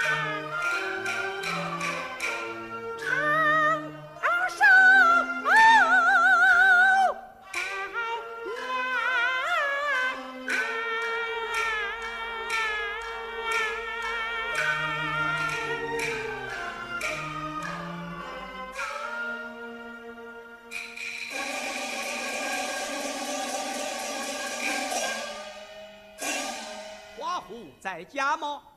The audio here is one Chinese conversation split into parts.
长寿百花在家吗？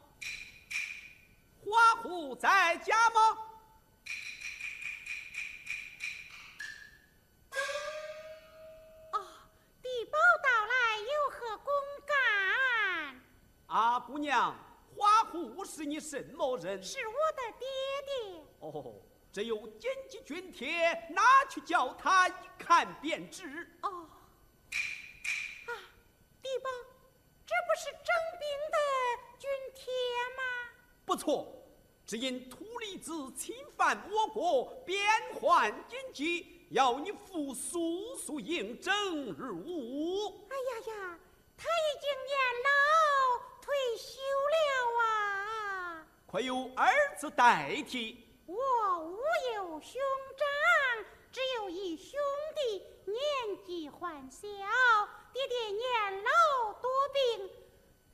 什么人？是我的爹爹。哦，这有紧急军帖，拿去叫他一看便知。哦，啊，地保，这不是征兵的军帖吗？不错，只因突利子侵犯我国边患紧急，要你父速速应征入伍。哎呀呀，他已经年老快由儿子代替。我无有兄长，只有一兄弟，年纪还小，爹爹年老多病。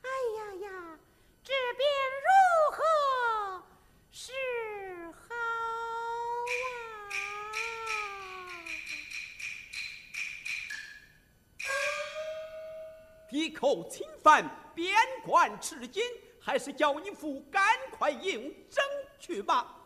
哎呀呀，这便如何是好啊？敌寇侵犯，边关吃紧，还是叫你父赶快应征去吧。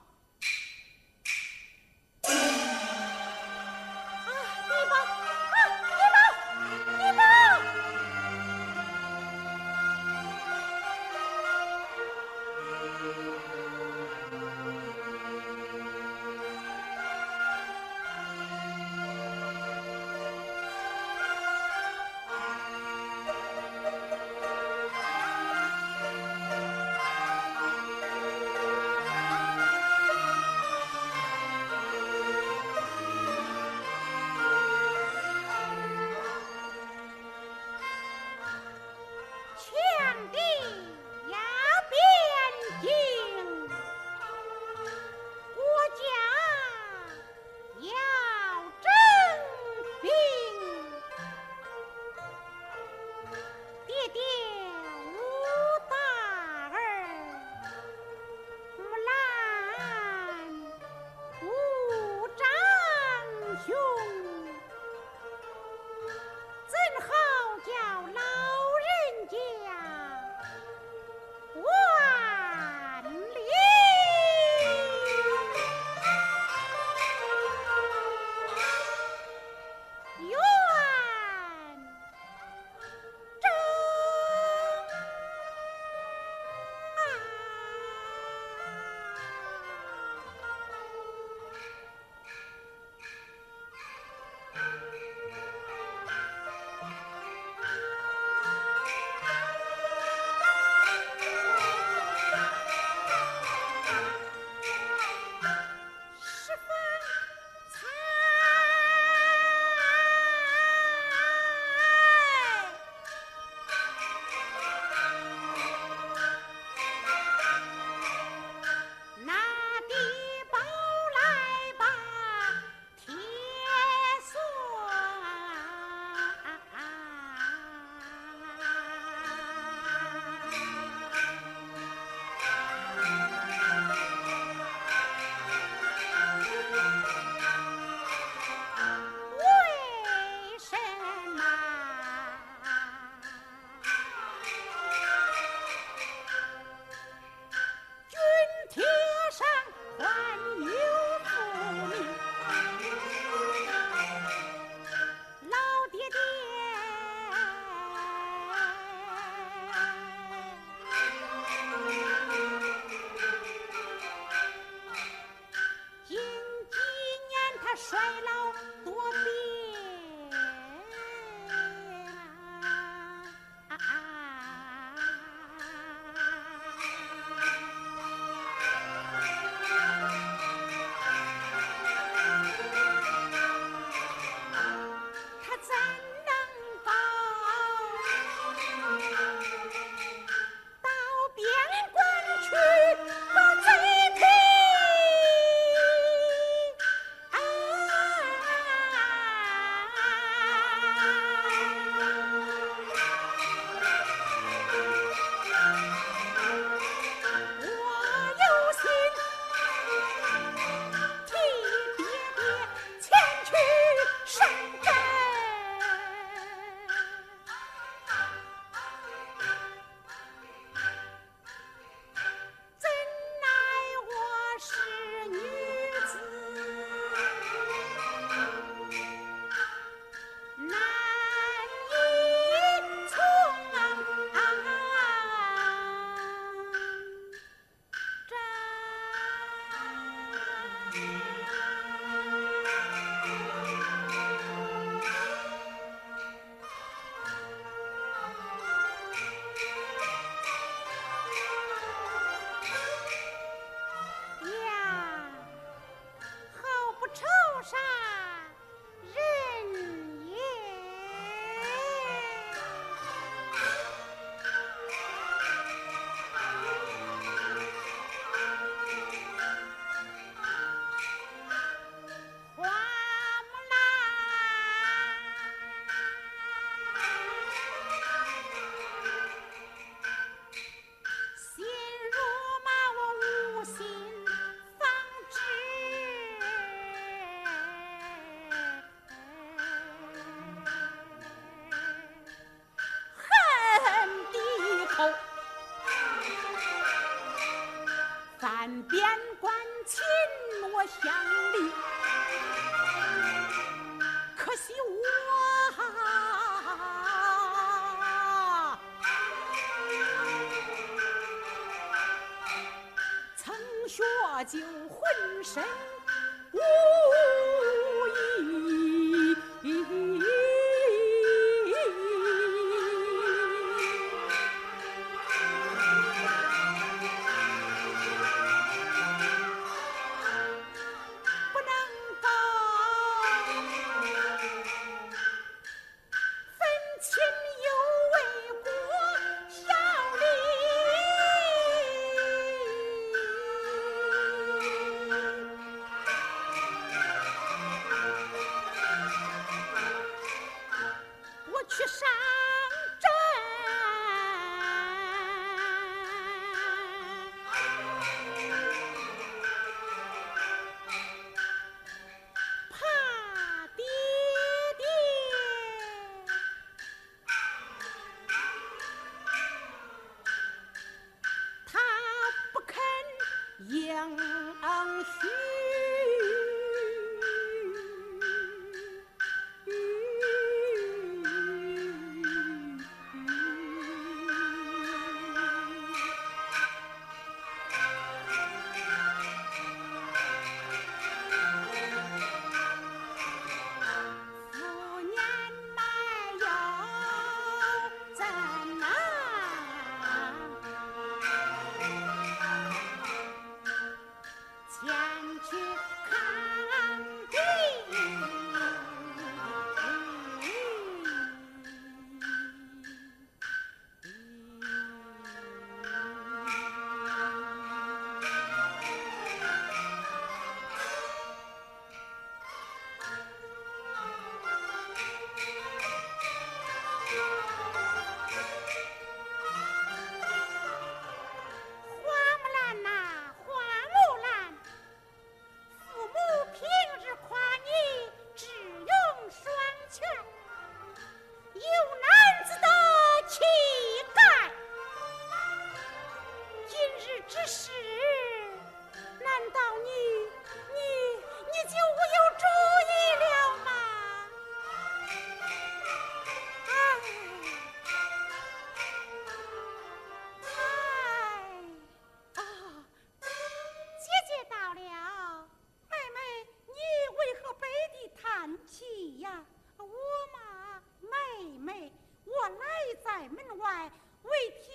在门外，未听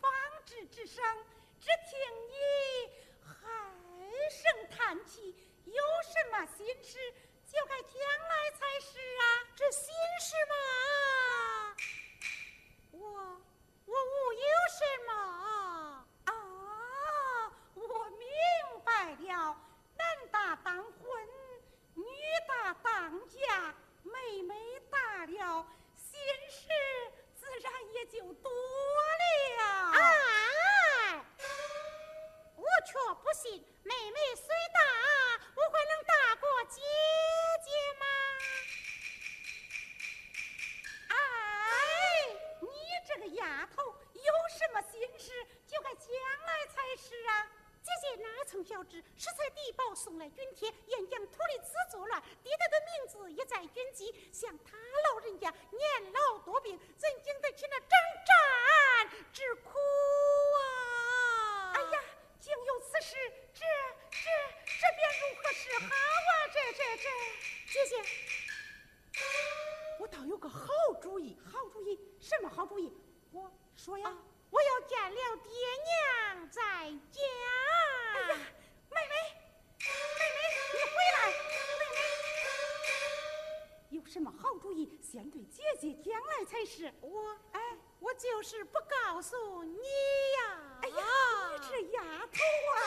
方织之声，只听你唉声叹气，有什么心事，就该将来才是啊。这心事嘛，我我无有什么啊，我明白了，男大当婚，女大当嫁，妹妹大了。就多了。哎，我却不信，妹妹虽大，我还能大过姐姐吗？小侄石采地保送来军帖，燕江土里资作乱，爹爹的名字也在军籍，像他老人家年老多病，怎经得起那征战之苦啊！哎呀，竟有此事，这这这便如何是好啊？这这这，姐姐，我倒有个好主意，好主意，什么好主意？我说呀，我要见了爹娘再讲。妹妹，妹妹，你回来！妹妹，有什么好主意，先对姐姐讲来才是。我，哎，我就是不告诉你呀。哎呀，你这丫头啊！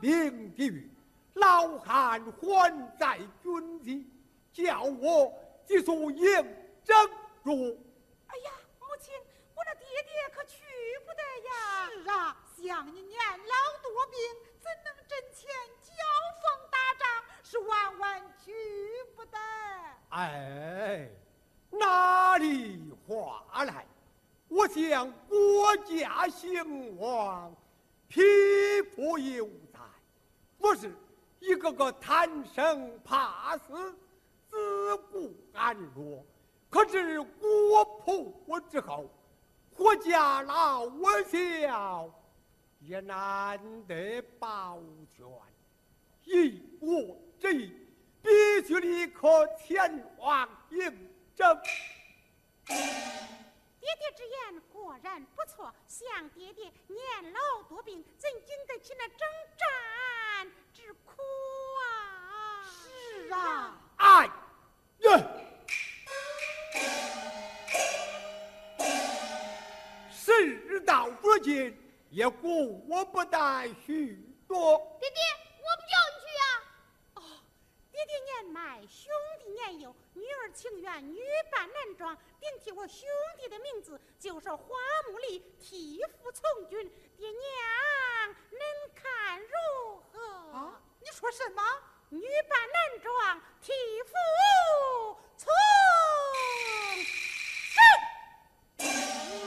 兵地狱，老汉还在军机，叫我急速迎征入。哎呀，母亲，我那爹爹可去不得呀！是啊，像你年老多病，怎能阵前交锋打仗？是万万去不得。哎，哪里话来？我想国家兴亡，匹夫有责。不是一个个贪生怕死、自顾安乐。可是国破之后，国家老我小，也难得保全。以我之意。必须立刻前往应征。爹爹之言果然不错，想爹爹年老多病，怎经得起那征战之苦啊？是啊，哎呀，事到如今，也顾不待许多。爹爹，我不叫你去啊！哦。爹爹年迈，兄弟年幼，女儿情愿女扮男装，顶替我兄弟的名字，就是花木里替父从军。爹娘，您看如何？啊？你说什么？女扮男装，替父从军。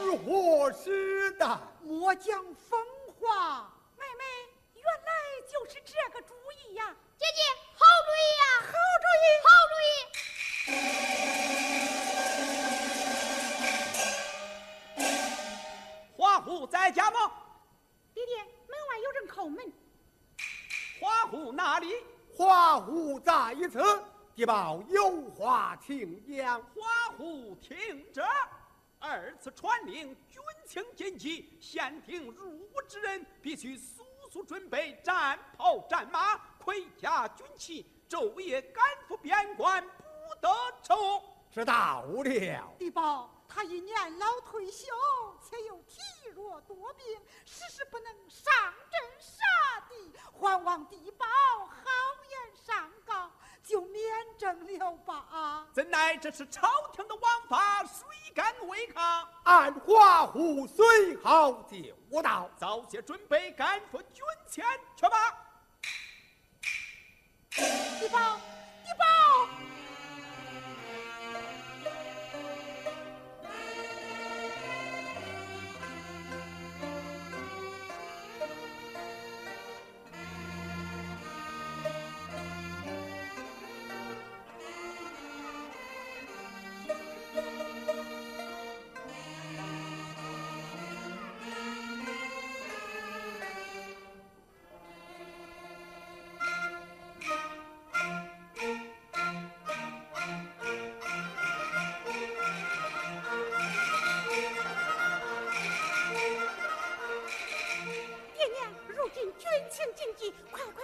如何是的？莫讲疯话，妹妹，原来就是这个主意呀！姐姐，好主意呀！好主意，好主意。花虎在家吗？爹爹，门外有人叩门。花虎哪里？花虎在此，地报有话请讲。花虎听着，二次传令，军情紧急，限定入伍之人必须速速准备战袍战马。盔甲军旗，昼夜赶赴边关，不得抽。知道了。地保，他已年老退休，且又体弱多病，时时不能上阵杀敌，还望地保好言上告，就免征了吧。怎奈这是朝廷的王法，谁敢违抗？按华虎随后就到，早些准备，赶赴军前去吧。地保，地保。快快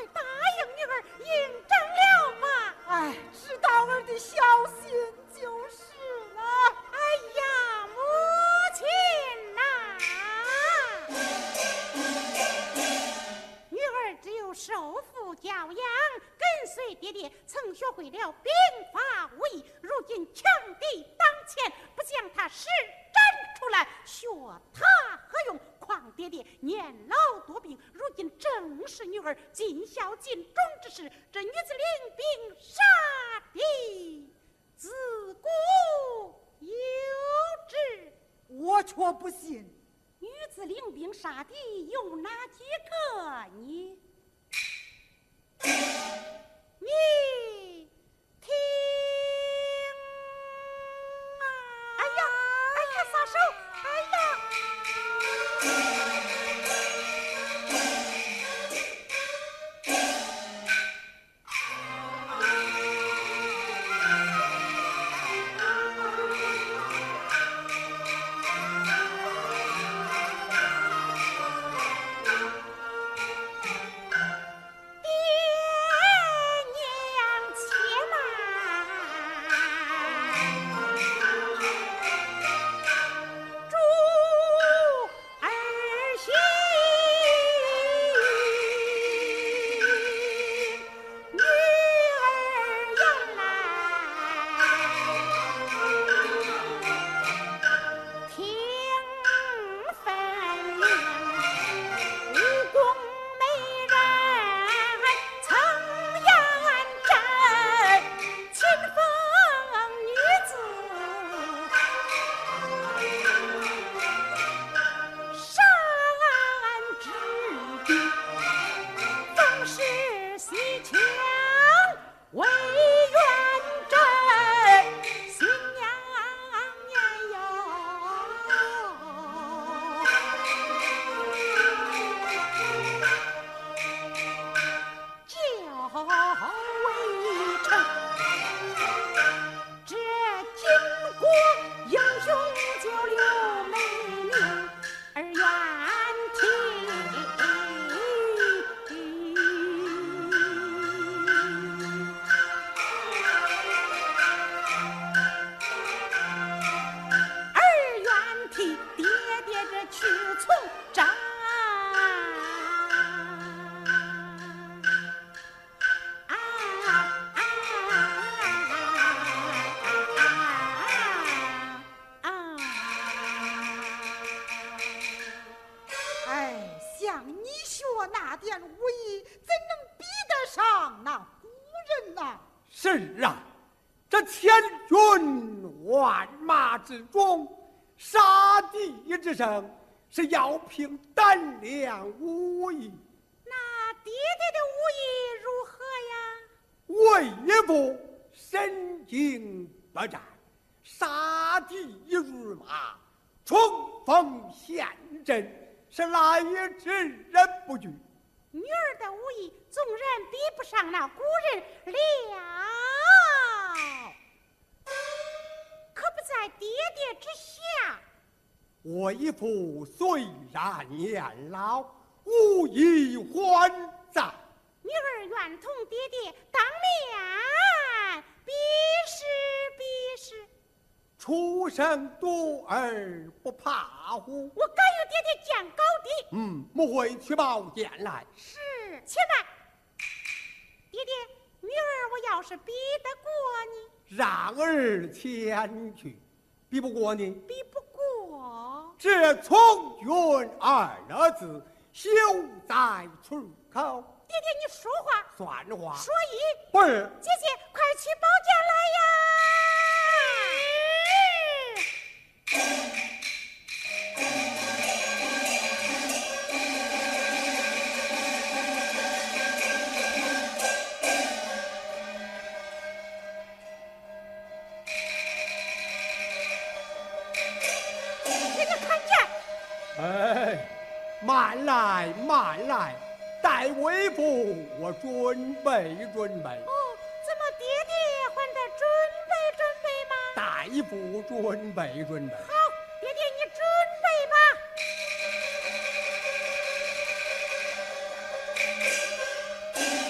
之中，杀敌之胜，是要凭胆量武艺。那爹爹的武艺如何呀？为父身经百战，杀敌如麻，冲锋陷阵，是来之人不惧。女儿的武艺纵然比不上那古人了，可不在爹爹之下。为父虽然年老，无以还在。女儿愿同爹爹当面比试比试。初生犊儿不怕虎。我敢与爹爹见高低。嗯，莫回去报见来。是，且慢。是比得过你，让儿前去，比不过你，比不过，这从军二字休在出口。爹爹你说话算话，说一。不是。姐姐，快去包间来呀！待为父我准备准备。哦，怎么爹爹还得准备准备吗？大夫准备准备。好，爹爹你准备吧。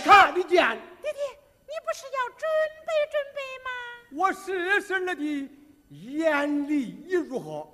看得见，爹爹，你不是要准备准备吗？我试试了的眼力如何？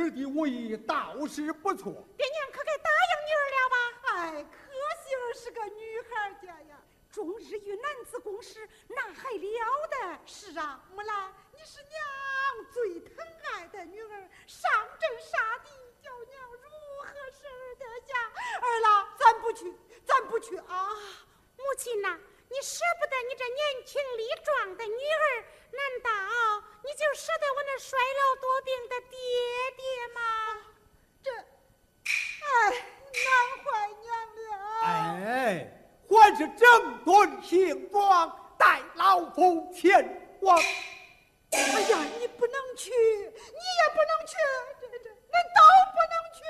儿的武艺倒是不错，爹娘可该答应女儿了吧？哎，可惜儿是个女孩家呀，终日与男子共事，那还了得？是啊，木兰，你是娘最疼爱的女儿，上阵杀敌，叫娘如何舍得下？儿啦，咱不去，咱不去啊！母亲呐、你舍不得你这年轻力壮的女儿，难道你就舍得我那衰老多病的爹爹吗？这，哎，难怀娘了。哎，还是整顿行装，带老夫前往。哎呀，你不能去，你也不能去，这这，恁都不能去。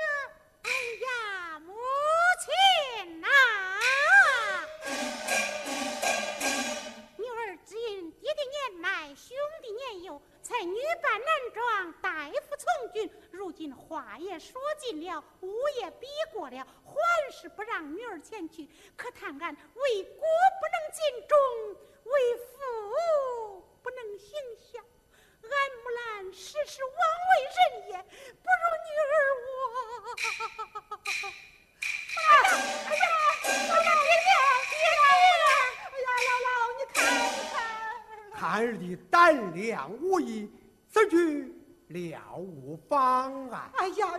尽了，武也比过了，还是不让女儿前去。可叹俺为国不能尽忠，为父不能行孝。俺木兰实是枉为人也，不如女儿我。哎呀，哎呀，哎呀，爹爹，爹哎呀，姥姥，你看看。看儿的胆量无疑，此去了无妨碍。哎呀，